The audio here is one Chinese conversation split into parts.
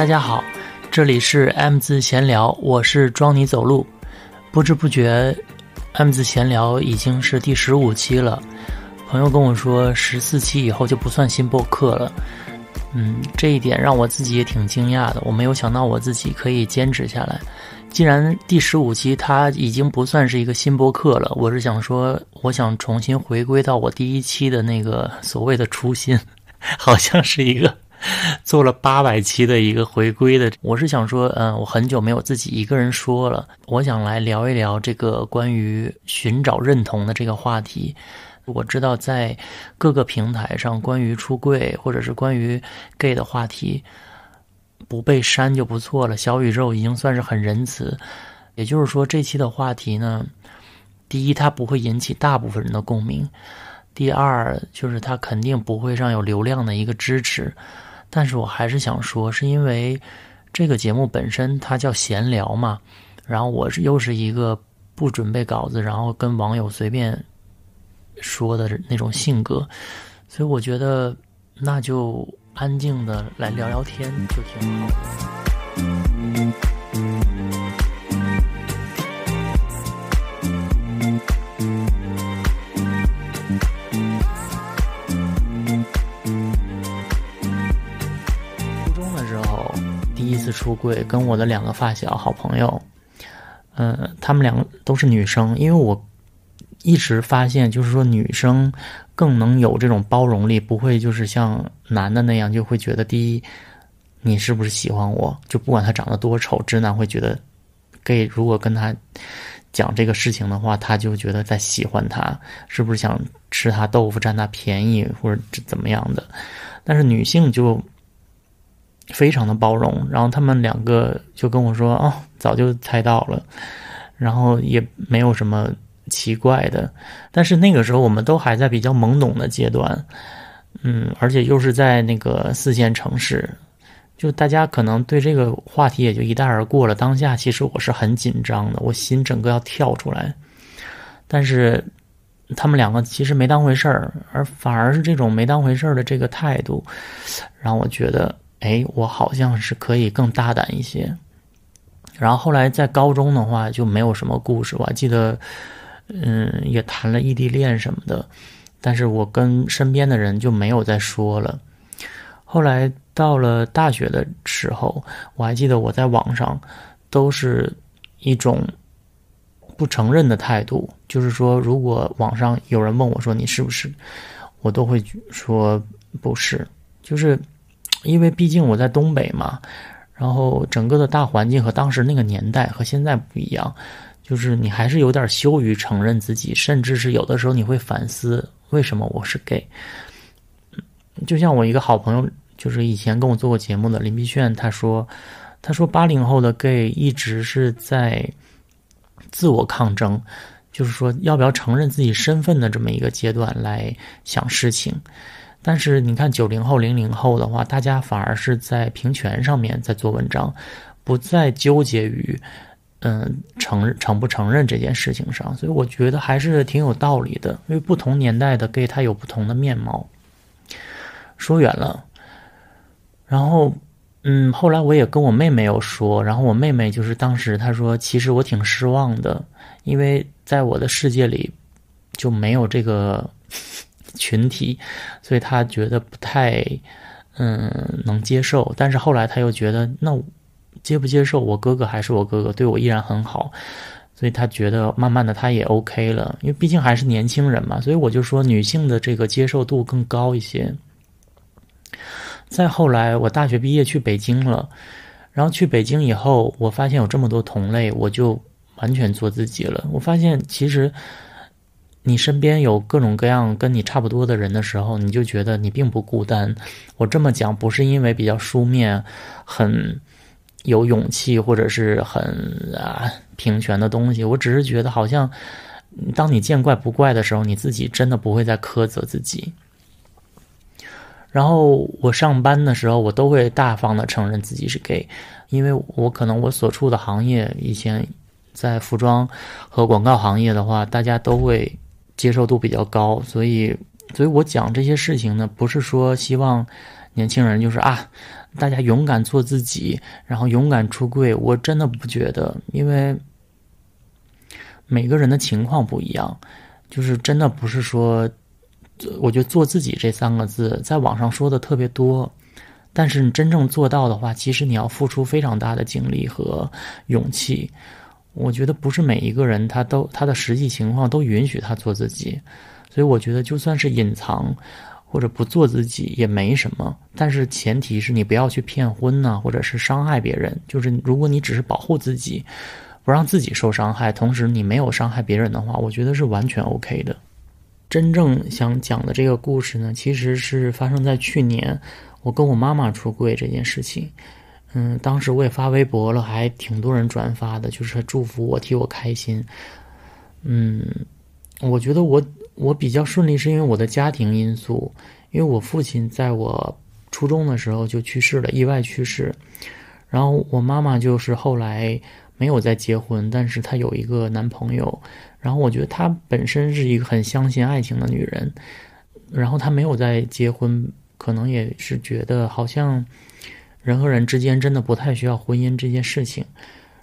大家好，这里是 M 字闲聊，我是装你走路。不知不觉，M 字闲聊已经是第十五期了。朋友跟我说，十四期以后就不算新播客了。嗯，这一点让我自己也挺惊讶的。我没有想到我自己可以坚持下来。既然第十五期它已经不算是一个新播客了，我是想说，我想重新回归到我第一期的那个所谓的初心，好像是一个 做了八百期的一个回归的。我是想说，嗯，我很久没有自己一个人说了，我想来聊一聊这个关于寻找认同的这个话题。我知道在各个平台上，关于出柜或者是关于 gay 的话题。不被删就不错了，小宇宙已经算是很仁慈。也就是说，这期的话题呢，第一，它不会引起大部分人的共鸣；第二，就是它肯定不会上有流量的一个支持。但是我还是想说，是因为这个节目本身它叫闲聊嘛，然后我是又是一个不准备稿子，然后跟网友随便说的那种性格，所以我觉得那就。安静的来聊聊天就挺好的。出柜，跟我的两个发小好朋友，嗯，他们两个都是女生，因为我一直发现，就是说女生。更能有这种包容力，不会就是像男的那样，就会觉得第一，你是不是喜欢我？就不管他长得多丑，直男会觉得，gay 如果跟他讲这个事情的话，他就觉得在喜欢他，是不是想吃他豆腐占他便宜或者怎么样的？但是女性就非常的包容，然后他们两个就跟我说：“哦，早就猜到了，然后也没有什么。”奇怪的，但是那个时候我们都还在比较懵懂的阶段，嗯，而且又是在那个四线城市，就大家可能对这个话题也就一带而过了。当下其实我是很紧张的，我心整个要跳出来，但是他们两个其实没当回事儿，而反而是这种没当回事儿的这个态度，让我觉得，哎，我好像是可以更大胆一些。然后后来在高中的话就没有什么故事，我还记得。嗯，也谈了异地恋什么的，但是我跟身边的人就没有再说了。后来到了大学的时候，我还记得我在网上都是一种不承认的态度，就是说，如果网上有人问我说你是不是，我都会说不是，就是因为毕竟我在东北嘛，然后整个的大环境和当时那个年代和现在不一样。就是你还是有点羞于承认自己，甚至是有的时候你会反思为什么我是 gay。就像我一个好朋友，就是以前跟我做过节目的林碧炫，他说，他说八零后的 gay 一直是在自我抗争，就是说要不要承认自己身份的这么一个阶段来想事情。但是你看九零后、零零后的话，大家反而是在平权上面在做文章，不再纠结于。嗯，承承不承认这件事情上，所以我觉得还是挺有道理的。因为不同年代的 gay 他有不同的面貌。说远了，然后嗯，后来我也跟我妹妹有说，然后我妹妹就是当时她说，其实我挺失望的，因为在我的世界里就没有这个群体，所以他觉得不太嗯能接受。但是后来他又觉得那。接不接受我哥哥还是我哥哥，对我依然很好，所以他觉得慢慢的他也 OK 了，因为毕竟还是年轻人嘛，所以我就说女性的这个接受度更高一些。再后来我大学毕业去北京了，然后去北京以后，我发现有这么多同类，我就完全做自己了。我发现其实你身边有各种各样跟你差不多的人的时候，你就觉得你并不孤单。我这么讲不是因为比较书面，很。有勇气或者是很啊平权的东西，我只是觉得好像，当你见怪不怪的时候，你自己真的不会再苛责自己。然后我上班的时候，我都会大方的承认自己是 gay，因为我可能我所处的行业以前在服装和广告行业的话，大家都会接受度比较高，所以所以我讲这些事情呢，不是说希望年轻人就是啊，大家勇敢做自己，然后勇敢出柜。我真的不觉得，因为每个人的情况不一样，就是真的不是说，我觉得做自己这三个字在网上说的特别多，但是你真正做到的话，其实你要付出非常大的精力和勇气。我觉得不是每一个人他都他的实际情况都允许他做自己。所以我觉得，就算是隐藏或者不做自己也没什么，但是前提是你不要去骗婚呐，或者是伤害别人。就是如果你只是保护自己，不让自己受伤害，同时你没有伤害别人的话，我觉得是完全 OK 的。真正想讲的这个故事呢，其实是发生在去年，我跟我妈妈出柜这件事情。嗯，当时我也发微博了，还挺多人转发的，就是祝福我，替我开心。嗯，我觉得我。我比较顺利，是因为我的家庭因素，因为我父亲在我初中的时候就去世了，意外去世。然后我妈妈就是后来没有再结婚，但是她有一个男朋友。然后我觉得她本身是一个很相信爱情的女人，然后她没有再结婚，可能也是觉得好像人和人之间真的不太需要婚姻这件事情。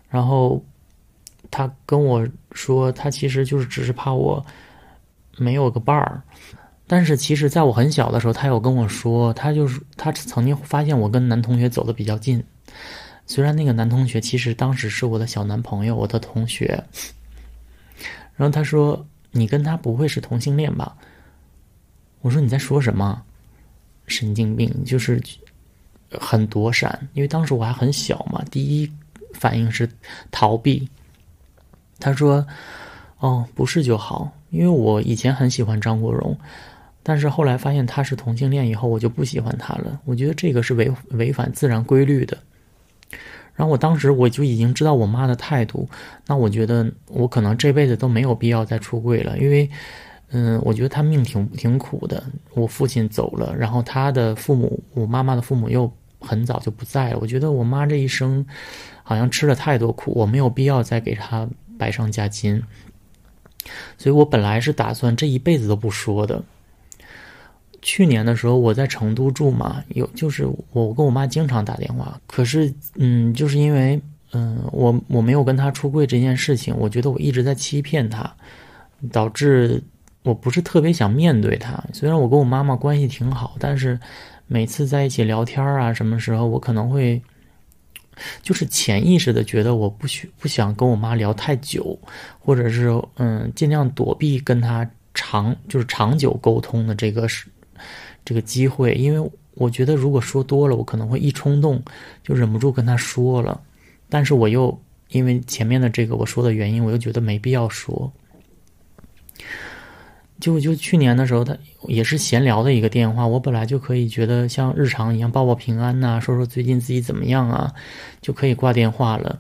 然后他跟我说，他其实就是只是怕我。没有个伴儿，但是其实在我很小的时候，他有跟我说，他就是他曾经发现我跟男同学走的比较近，虽然那个男同学其实当时是我的小男朋友，我的同学。然后他说：“你跟他不会是同性恋吧？”我说：“你在说什么？神经病！”就是很躲闪，因为当时我还很小嘛，第一反应是逃避。他说：“哦，不是就好。”因为我以前很喜欢张国荣，但是后来发现他是同性恋以后，我就不喜欢他了。我觉得这个是违违反自然规律的。然后我当时我就已经知道我妈的态度，那我觉得我可能这辈子都没有必要再出柜了，因为，嗯，我觉得他命挺挺苦的。我父亲走了，然后他的父母，我妈妈的父母又很早就不在了。我觉得我妈这一生好像吃了太多苦，我没有必要再给她白上加金。所以我本来是打算这一辈子都不说的。去年的时候我在成都住嘛，有就是我跟我妈经常打电话，可是嗯，就是因为嗯我我没有跟她出柜这件事情，我觉得我一直在欺骗她，导致我不是特别想面对她。虽然我跟我妈妈关系挺好，但是每次在一起聊天啊，什么时候我可能会。就是潜意识的觉得我不许不想跟我妈聊太久，或者是嗯尽量躲避跟她长就是长久沟通的这个是这个机会，因为我觉得如果说多了，我可能会一冲动就忍不住跟她说了，但是我又因为前面的这个我说的原因，我又觉得没必要说。就就去年的时候，他也是闲聊的一个电话。我本来就可以觉得像日常一样报报平安呐，说说最近自己怎么样啊，就可以挂电话了。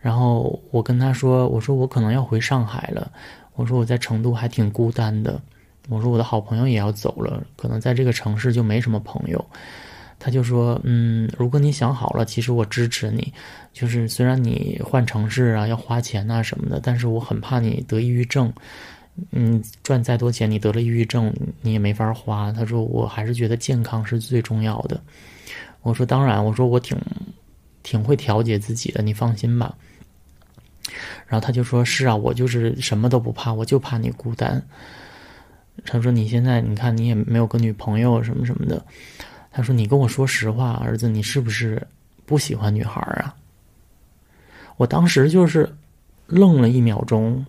然后我跟他说：“我说我可能要回上海了。我说我在成都还挺孤单的。我说我的好朋友也要走了，可能在这个城市就没什么朋友。”他就说：“嗯，如果你想好了，其实我支持你。就是虽然你换城市啊要花钱呐什么的，但是我很怕你得抑郁症。”嗯，赚再多钱，你得了抑郁症，你也没法花。他说：“我还是觉得健康是最重要的。”我说：“当然，我说我挺挺会调节自己的，你放心吧。”然后他就说：“是啊，我就是什么都不怕，我就怕你孤单。”他说：“你现在你看你也没有个女朋友什么什么的。”他说：“你跟我说实话，儿子，你是不是不喜欢女孩啊？”我当时就是愣了一秒钟。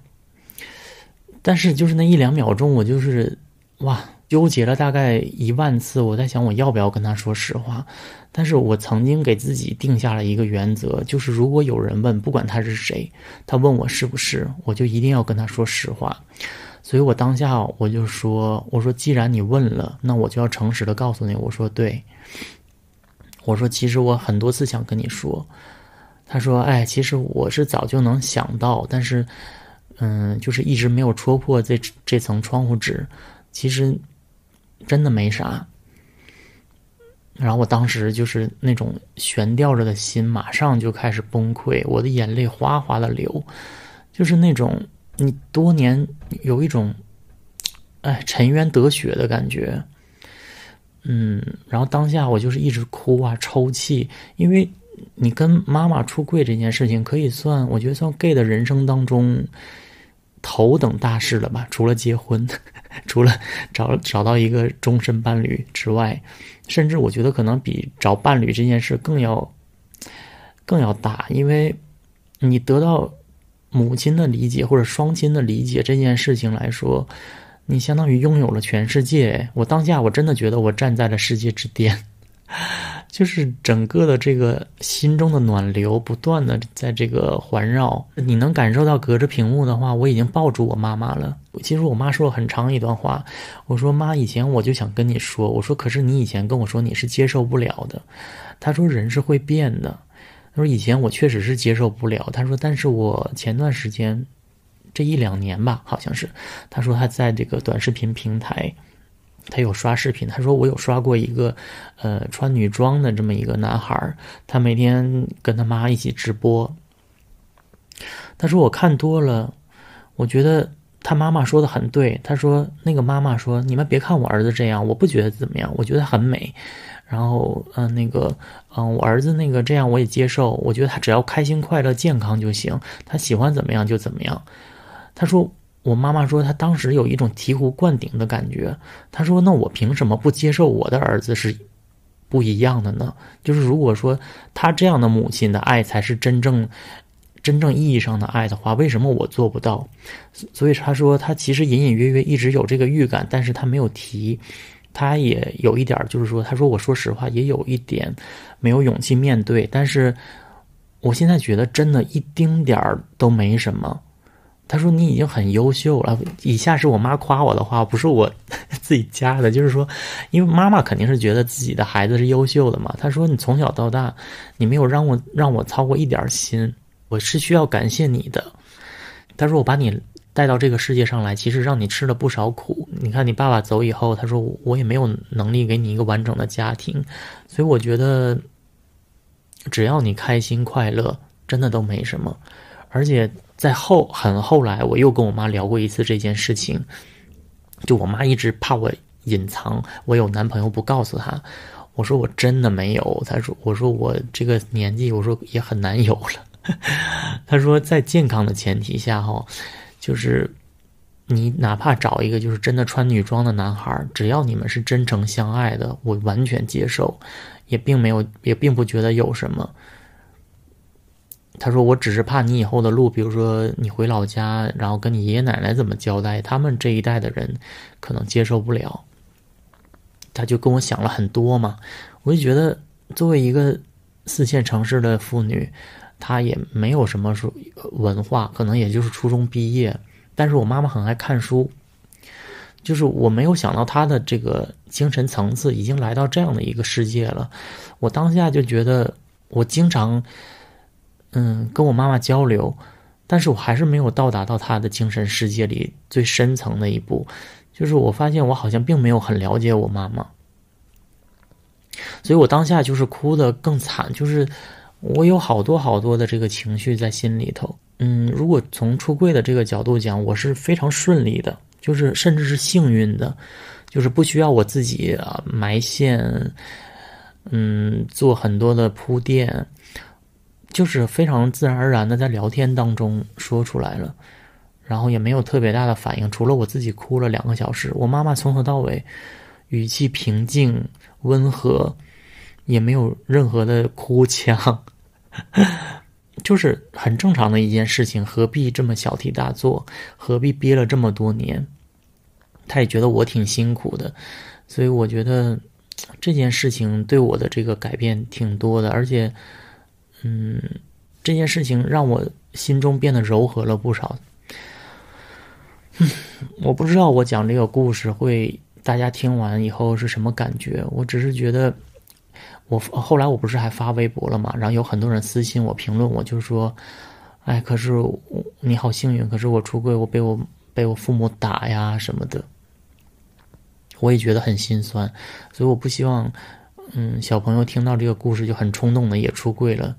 但是就是那一两秒钟，我就是哇，纠结了大概一万次。我在想，我要不要跟他说实话？但是我曾经给自己定下了一个原则，就是如果有人问，不管他是谁，他问我是不是，我就一定要跟他说实话。所以我当下我就说：“我说，既然你问了，那我就要诚实的告诉你，我说对。我说，其实我很多次想跟你说。”他说：“哎，其实我是早就能想到，但是。”嗯，就是一直没有戳破这这层窗户纸，其实真的没啥。然后我当时就是那种悬吊着的心，马上就开始崩溃，我的眼泪哗哗的流，就是那种你多年有一种，哎沉冤得雪的感觉。嗯，然后当下我就是一直哭啊抽泣，因为你跟妈妈出柜这件事情，可以算我觉得算 gay 的人生当中头等大事了吧？除了结婚，除了找找到一个终身伴侣之外，甚至我觉得可能比找伴侣这件事更要更要大，因为你得到母亲的理解或者双亲的理解这件事情来说。你相当于拥有了全世界。我当下我真的觉得我站在了世界之巅，就是整个的这个心中的暖流不断的在这个环绕。你能感受到隔着屏幕的话，我已经抱住我妈妈了。其实我妈说了很长一段话，我说妈，以前我就想跟你说，我说可是你以前跟我说你是接受不了的。她说人是会变的。她说以前我确实是接受不了。她说但是我前段时间。这一两年吧，好像是，她说她在这个短视频平台，他有刷视频。他说我有刷过一个，呃，穿女装的这么一个男孩他每天跟他妈一起直播。他说我看多了，我觉得他妈妈说的很对。他说那个妈妈说，你们别看我儿子这样，我不觉得怎么样，我觉得很美。然后，嗯，那个，嗯，我儿子那个这样我也接受，我觉得他只要开心、快乐、健康就行，他喜欢怎么样就怎么样。他说：“我妈妈说，她当时有一种醍醐灌顶的感觉。她说：‘那我凭什么不接受我的儿子是不一样的呢？’就是如果说他这样的母亲的爱才是真正、真正意义上的爱的话，为什么我做不到？所以他说，他其实隐隐约约一直有这个预感，但是他没有提。他也有一点，就是说，他说，我说实话，也有一点没有勇气面对。但是我现在觉得，真的一丁点儿都没什么。”他说：“你已经很优秀了。”以下是我妈夸我的话，不是我自己加的。就是说，因为妈妈肯定是觉得自己的孩子是优秀的嘛。她说：“你从小到大，你没有让我让我操过一点心，我是需要感谢你的。”他说：“我把你带到这个世界上来，其实让你吃了不少苦。你看你爸爸走以后，他说我也没有能力给你一个完整的家庭，所以我觉得，只要你开心快乐，真的都没什么，而且。”在后很后来，我又跟我妈聊过一次这件事情。就我妈一直怕我隐藏我有男朋友不告诉她，我说我真的没有。她说我说我这个年纪，我说也很难有了。她说在健康的前提下哈，就是你哪怕找一个就是真的穿女装的男孩，只要你们是真诚相爱的，我完全接受，也并没有也并不觉得有什么。他说：“我只是怕你以后的路，比如说你回老家，然后跟你爷爷奶奶怎么交代，他们这一代的人可能接受不了。”他就跟我想了很多嘛，我就觉得作为一个四线城市的妇女，她也没有什么说文化，可能也就是初中毕业。但是我妈妈很爱看书，就是我没有想到她的这个精神层次已经来到这样的一个世界了。我当下就觉得，我经常。嗯，跟我妈妈交流，但是我还是没有到达到她的精神世界里最深层的一步。就是我发现我好像并没有很了解我妈妈，所以我当下就是哭的更惨，就是我有好多好多的这个情绪在心里头。嗯，如果从出柜的这个角度讲，我是非常顺利的，就是甚至是幸运的，就是不需要我自己啊埋线，嗯，做很多的铺垫。就是非常自然而然的在聊天当中说出来了，然后也没有特别大的反应，除了我自己哭了两个小时。我妈妈从头到尾语气平静温和，也没有任何的哭腔，就是很正常的一件事情，何必这么小题大做？何必憋了这么多年？他也觉得我挺辛苦的，所以我觉得这件事情对我的这个改变挺多的，而且。嗯，这件事情让我心中变得柔和了不少。我不知道我讲这个故事会大家听完以后是什么感觉。我只是觉得，我后来我不是还发微博了嘛，然后有很多人私信我评论，我就说：“哎，可是你好幸运，可是我出柜，我被我被我父母打呀什么的。”我也觉得很心酸，所以我不希望。嗯，小朋友听到这个故事就很冲动的也出柜了。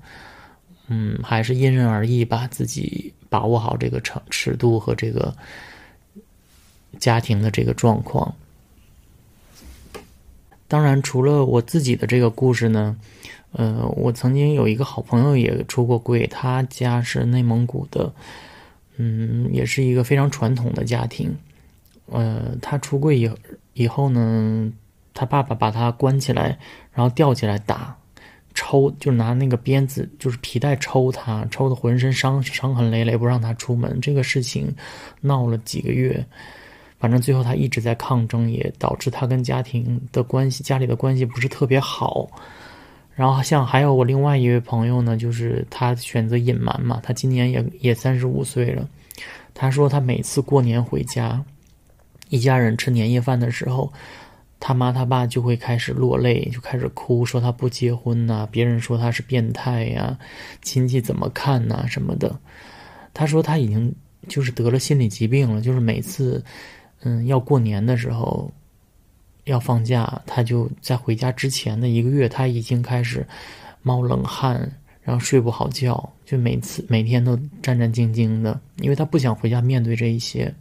嗯，还是因人而异吧，自己把握好这个程尺度和这个家庭的这个状况。当然，除了我自己的这个故事呢，呃，我曾经有一个好朋友也出过柜，他家是内蒙古的，嗯，也是一个非常传统的家庭。呃，他出柜以以后呢，他爸爸把他关起来，然后吊起来打。抽就拿那个鞭子，就是皮带抽他，抽的浑身伤伤痕累累，不让他出门。这个事情闹了几个月，反正最后他一直在抗争，也导致他跟家庭的关系、家里的关系不是特别好。然后像还有我另外一位朋友呢，就是他选择隐瞒嘛，他今年也也三十五岁了。他说他每次过年回家，一家人吃年夜饭的时候。他妈他爸就会开始落泪，就开始哭，说他不结婚呐，别人说他是变态呀，亲戚怎么看呐什么的。他说他已经就是得了心理疾病了，就是每次，嗯，要过年的时候，要放假，他就在回家之前的一个月，他已经开始冒冷汗，然后睡不好觉，就每次每天都战战兢兢的，因为他不想回家面对这一些。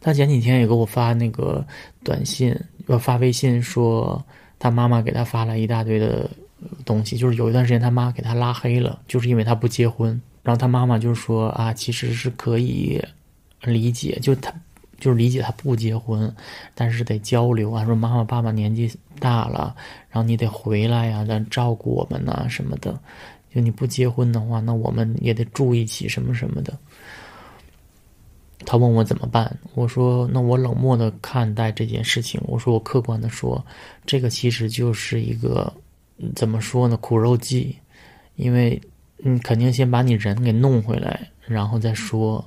他前几天也给我发那个短信，呃，发微信说他妈妈给他发了一大堆的东西，就是有一段时间他妈给他拉黑了，就是因为他不结婚。然后他妈妈就说啊，其实是可以理解，就他就是理解他不结婚，但是得交流啊。说妈妈爸爸年纪大了，然后你得回来呀，咱照顾我们呐什么的。就你不结婚的话，那我们也得住一起什么什么的。他问我怎么办，我说那我冷漠的看待这件事情。我说我客观的说，这个其实就是一个怎么说呢苦肉计，因为你肯定先把你人给弄回来，然后再说。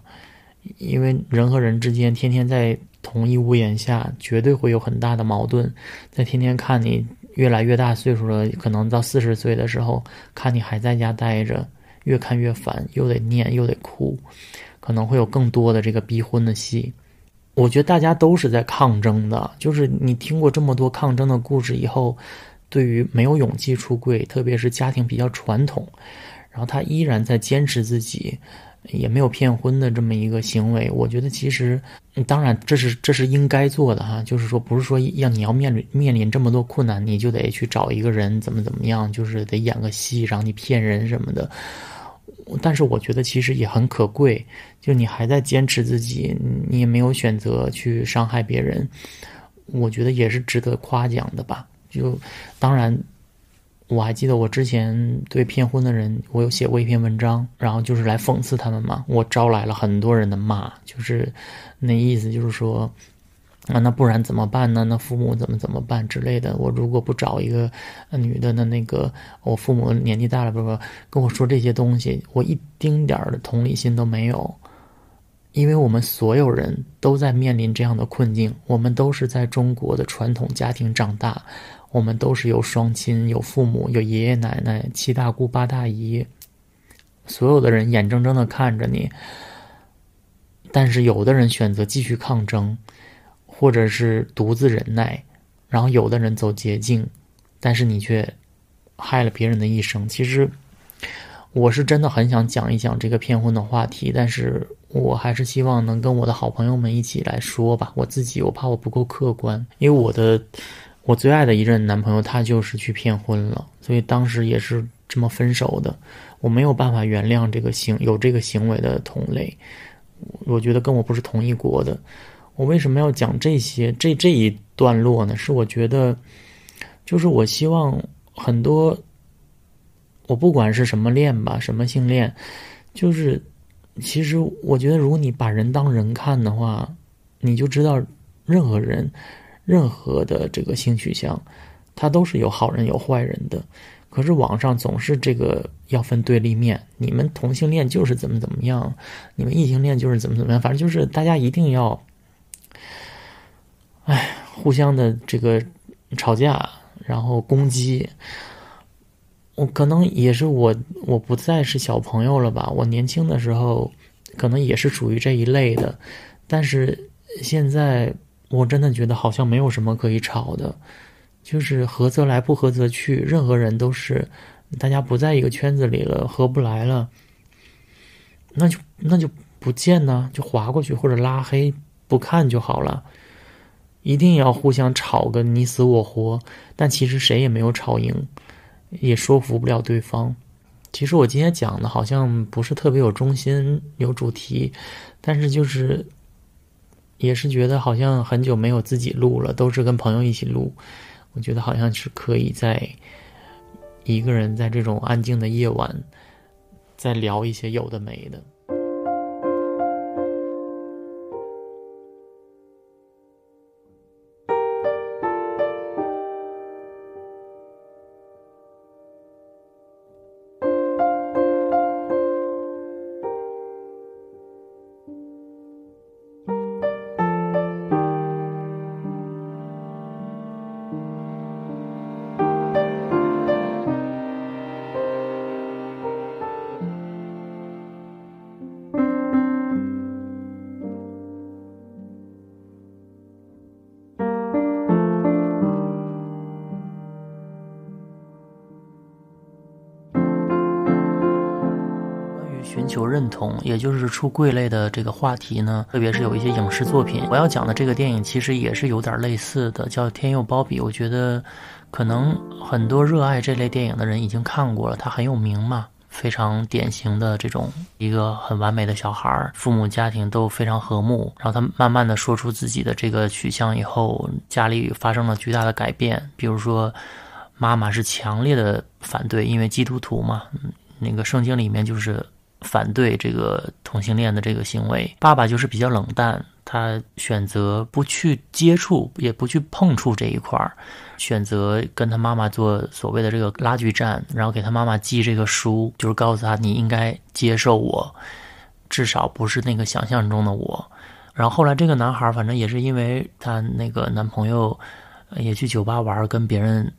因为人和人之间天天在同一屋檐下，绝对会有很大的矛盾。在天天看你越来越大岁数了，可能到四十岁的时候，看你还在家待着，越看越烦，又得念又得哭。可能会有更多的这个逼婚的戏，我觉得大家都是在抗争的。就是你听过这么多抗争的故事以后，对于没有勇气出柜，特别是家庭比较传统，然后他依然在坚持自己，也没有骗婚的这么一个行为，我觉得其实，当然这是这是应该做的哈。就是说，不是说要你要面临面临这么多困难，你就得去找一个人怎么怎么样，就是得演个戏让你骗人什么的。但是我觉得其实也很可贵，就你还在坚持自己，你也没有选择去伤害别人，我觉得也是值得夸奖的吧。就当然，我还记得我之前对骗婚的人，我有写过一篇文章，然后就是来讽刺他们嘛，我招来了很多人的骂，就是那意思就是说。啊，那不然怎么办呢？那父母怎么怎么办之类的？我如果不找一个女的，那那个我父母年纪大了，不不跟我说这些东西，我一丁点儿的同理心都没有。因为我们所有人都在面临这样的困境，我们都是在中国的传统家庭长大，我们都是有双亲、有父母、有爷爷奶奶、七大姑八大姨，所有的人眼睁睁的看着你，但是有的人选择继续抗争。或者是独自忍耐，然后有的人走捷径，但是你却害了别人的一生。其实，我是真的很想讲一讲这个骗婚的话题，但是我还是希望能跟我的好朋友们一起来说吧。我自己我怕我不够客观，因为我的我最爱的一任男朋友他就是去骗婚了，所以当时也是这么分手的。我没有办法原谅这个行有这个行为的同类，我觉得跟我不是同一国的。我为什么要讲这些这这一段落呢？是我觉得，就是我希望很多，我不管是什么恋吧，什么性恋，就是其实我觉得，如果你把人当人看的话，你就知道，任何人，任何的这个性取向，他都是有好人有坏人的。可是网上总是这个要分对立面，你们同性恋就是怎么怎么样，你们异性恋就是怎么怎么样，反正就是大家一定要。哎，互相的这个吵架，然后攻击，我可能也是我我不再是小朋友了吧？我年轻的时候可能也是属于这一类的，但是现在我真的觉得好像没有什么可以吵的，就是合则来，不合则去，任何人都是，大家不在一个圈子里了，合不来了，那就那就。不见呢，就划过去或者拉黑不看就好了。一定要互相吵个你死我活，但其实谁也没有吵赢，也说服不了对方。其实我今天讲的好像不是特别有中心、有主题，但是就是也是觉得好像很久没有自己录了，都是跟朋友一起录。我觉得好像是可以在一个人在这种安静的夜晚，再聊一些有的没的。求认同，也就是出柜类的这个话题呢，特别是有一些影视作品，我要讲的这个电影其实也是有点类似的，叫《天佑鲍比》。我觉得可能很多热爱这类电影的人已经看过了，它很有名嘛，非常典型的这种一个很完美的小孩，父母家庭都非常和睦，然后他慢慢的说出自己的这个取向以后，家里发生了巨大的改变，比如说妈妈是强烈的反对，因为基督徒嘛，那个圣经里面就是。反对这个同性恋的这个行为，爸爸就是比较冷淡，他选择不去接触，也不去碰触这一块儿，选择跟他妈妈做所谓的这个拉锯战，然后给他妈妈寄这个书，就是告诉他你应该接受我，至少不是那个想象中的我。然后后来这个男孩反正也是因为他那个男朋友也去酒吧玩，跟别人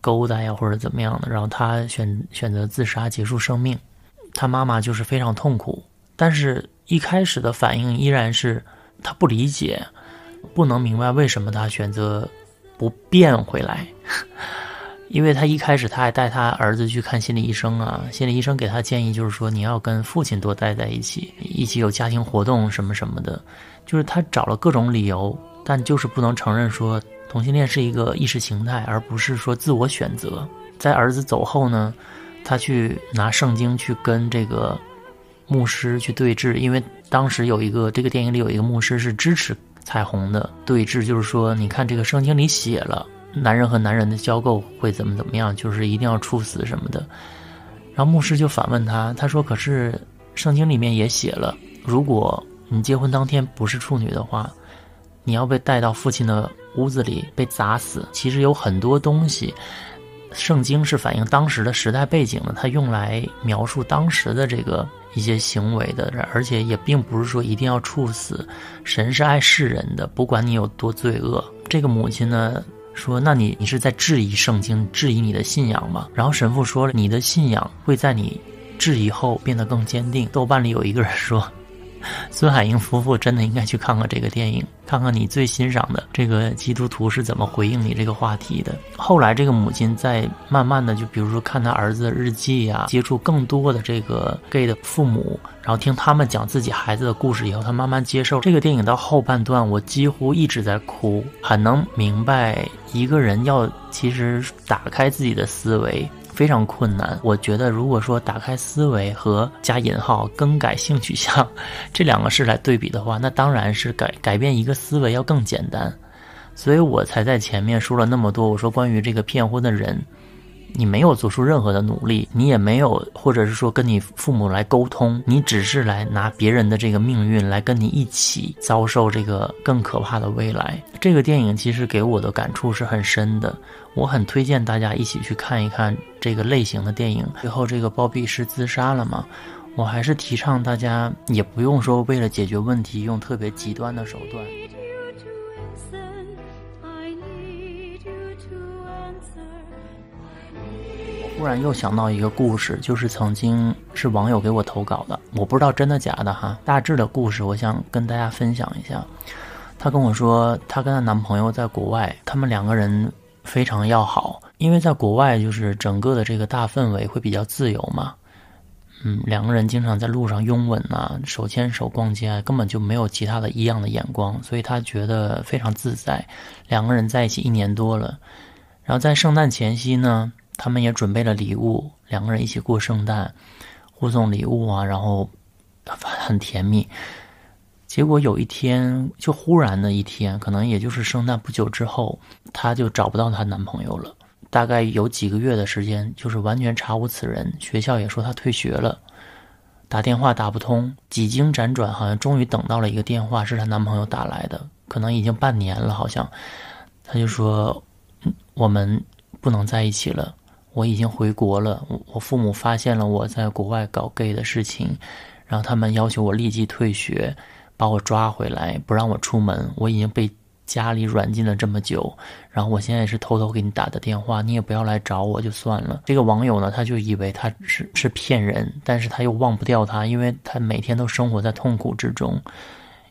勾搭呀或者怎么样的，然后他选选择自杀结束生命。他妈妈就是非常痛苦，但是一开始的反应依然是他不理解，不能明白为什么他选择不变回来。因为他一开始他还带他儿子去看心理医生啊，心理医生给他建议就是说你要跟父亲多待在一起，一起有家庭活动什么什么的，就是他找了各种理由，但就是不能承认说同性恋是一个意识形态，而不是说自我选择。在儿子走后呢？他去拿圣经去跟这个牧师去对峙，因为当时有一个这个电影里有一个牧师是支持彩虹的对峙，就是说，你看这个圣经里写了，男人和男人的交媾会怎么怎么样，就是一定要处死什么的。然后牧师就反问他，他说：“可是圣经里面也写了，如果你结婚当天不是处女的话，你要被带到父亲的屋子里被砸死。其实有很多东西。”圣经是反映当时的时代背景的，它用来描述当时的这个一些行为的，而且也并不是说一定要处死。神是爱世人的，不管你有多罪恶。这个母亲呢说：“那你你是在质疑圣经，质疑你的信仰吗？”然后神父说了：“你的信仰会在你质疑后变得更坚定。”豆瓣里有一个人说。孙海英夫妇真的应该去看看这个电影，看看你最欣赏的这个基督徒是怎么回应你这个话题的。后来，这个母亲在慢慢的，就比如说看他儿子的日记呀，接触更多的这个 gay 的父母，然后听他们讲自己孩子的故事以后，他慢慢接受这个电影到后半段，我几乎一直在哭，很能明白一个人要其实打开自己的思维。非常困难。我觉得，如果说打开思维和加引号更改性取向这两个事来对比的话，那当然是改改变一个思维要更简单。所以我才在前面说了那么多。我说关于这个骗婚的人。你没有做出任何的努力，你也没有，或者是说跟你父母来沟通，你只是来拿别人的这个命运来跟你一起遭受这个更可怕的未来。这个电影其实给我的感触是很深的，我很推荐大家一起去看一看这个类型的电影。最后这个包庇是自杀了吗？我还是提倡大家也不用说为了解决问题用特别极端的手段。突然又想到一个故事，就是曾经是网友给我投稿的，我不知道真的假的哈。大致的故事，我想跟大家分享一下。她跟我说，她跟她男朋友在国外，他们两个人非常要好，因为在国外就是整个的这个大氛围会比较自由嘛，嗯，两个人经常在路上拥吻啊，手牵手逛街，根本就没有其他的异样的眼光，所以她觉得非常自在。两个人在一起一年多了，然后在圣诞前夕呢，他们也准备了礼物，两个人一起过圣诞，互送礼物啊，然后很甜蜜。结果有一天，就忽然的一天，可能也就是圣诞不久之后，她就找不到她男朋友了。大概有几个月的时间，就是完全查无此人。学校也说她退学了，打电话打不通。几经辗转，好像终于等到了一个电话，是她男朋友打来的。可能已经半年了，好像，他就说：“我们不能在一起了，我已经回国了。我父母发现了我在国外搞 gay 的事情，然后他们要求我立即退学。”把我抓回来，不让我出门。我已经被家里软禁了这么久，然后我现在也是偷偷给你打的电话，你也不要来找我就算了。这个网友呢，他就以为他是是骗人，但是他又忘不掉他，因为他每天都生活在痛苦之中。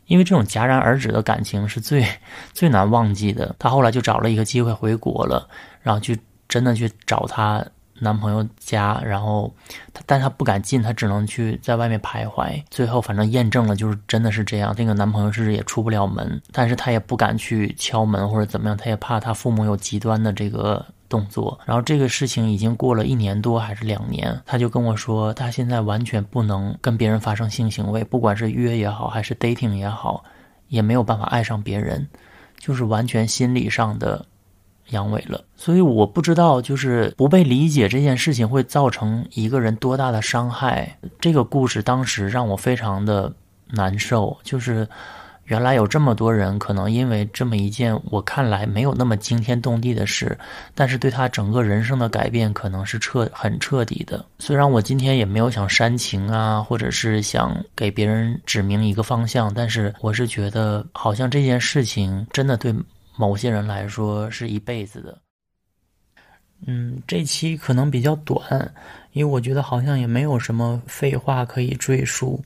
因为这种戛然而止的感情是最最难忘记的。他后来就找了一个机会回国了，然后去真的去找她。男朋友家，然后他，但她不敢进，她只能去在外面徘徊。最后反正验证了，就是真的是这样。那个男朋友是也出不了门，但是她也不敢去敲门或者怎么样，她也怕她父母有极端的这个动作。然后这个事情已经过了一年多还是两年，他就跟我说，他现在完全不能跟别人发生性行为，不管是约也好，还是 dating 也好，也没有办法爱上别人，就是完全心理上的。阳痿了，所以我不知道，就是不被理解这件事情会造成一个人多大的伤害。这个故事当时让我非常的难受，就是原来有这么多人可能因为这么一件我看来没有那么惊天动地的事，但是对他整个人生的改变可能是彻很彻底的。虽然我今天也没有想煽情啊，或者是想给别人指明一个方向，但是我是觉得好像这件事情真的对。某些人来说是一辈子的。嗯，这期可能比较短，因为我觉得好像也没有什么废话可以赘述，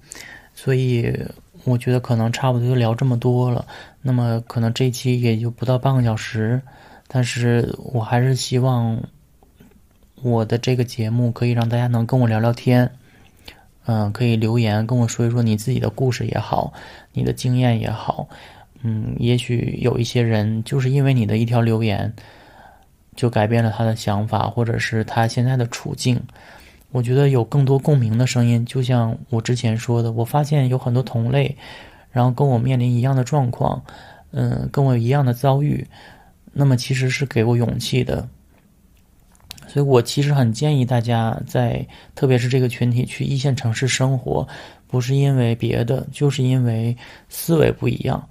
所以我觉得可能差不多就聊这么多了。那么可能这期也就不到半个小时，但是我还是希望我的这个节目可以让大家能跟我聊聊天，嗯，可以留言跟我说一说你自己的故事也好，你的经验也好。嗯，也许有一些人就是因为你的一条留言，就改变了他的想法，或者是他现在的处境。我觉得有更多共鸣的声音，就像我之前说的，我发现有很多同类，然后跟我面临一样的状况，嗯，跟我一样的遭遇，那么其实是给我勇气的。所以我其实很建议大家在，特别是这个群体去一线城市生活，不是因为别的，就是因为思维不一样。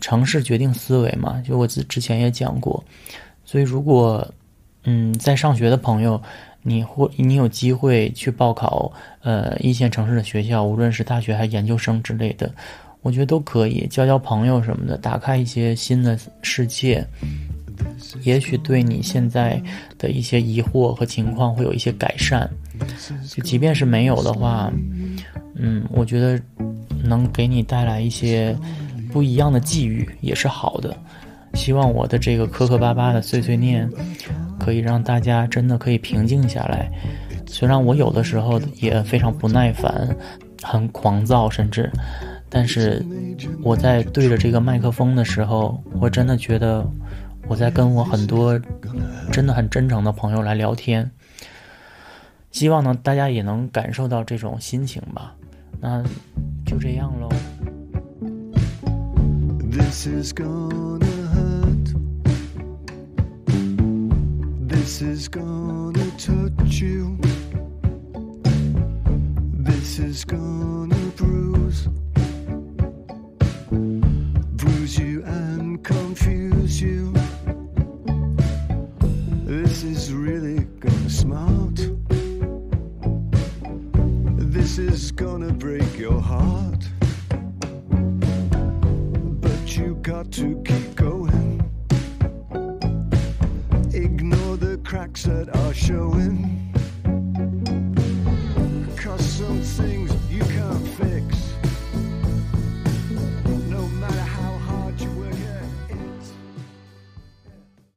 城市决定思维嘛，就我之之前也讲过，所以如果嗯在上学的朋友，你或你有机会去报考呃一线城市的学校，无论是大学还是研究生之类的，我觉得都可以交交朋友什么的，打开一些新的世界，也许对你现在的一些疑惑和情况会有一些改善。就即便是没有的话，嗯，我觉得能给你带来一些。不一样的际遇也是好的，希望我的这个磕磕巴巴的碎碎念，可以让大家真的可以平静下来。虽然我有的时候也非常不耐烦，很狂躁，甚至，但是我在对着这个麦克风的时候，我真的觉得我在跟我很多真的很真诚的朋友来聊天。希望呢，大家也能感受到这种心情吧。那就这样喽。This is gonna hurt. This is gonna touch you. This is gonna bruise.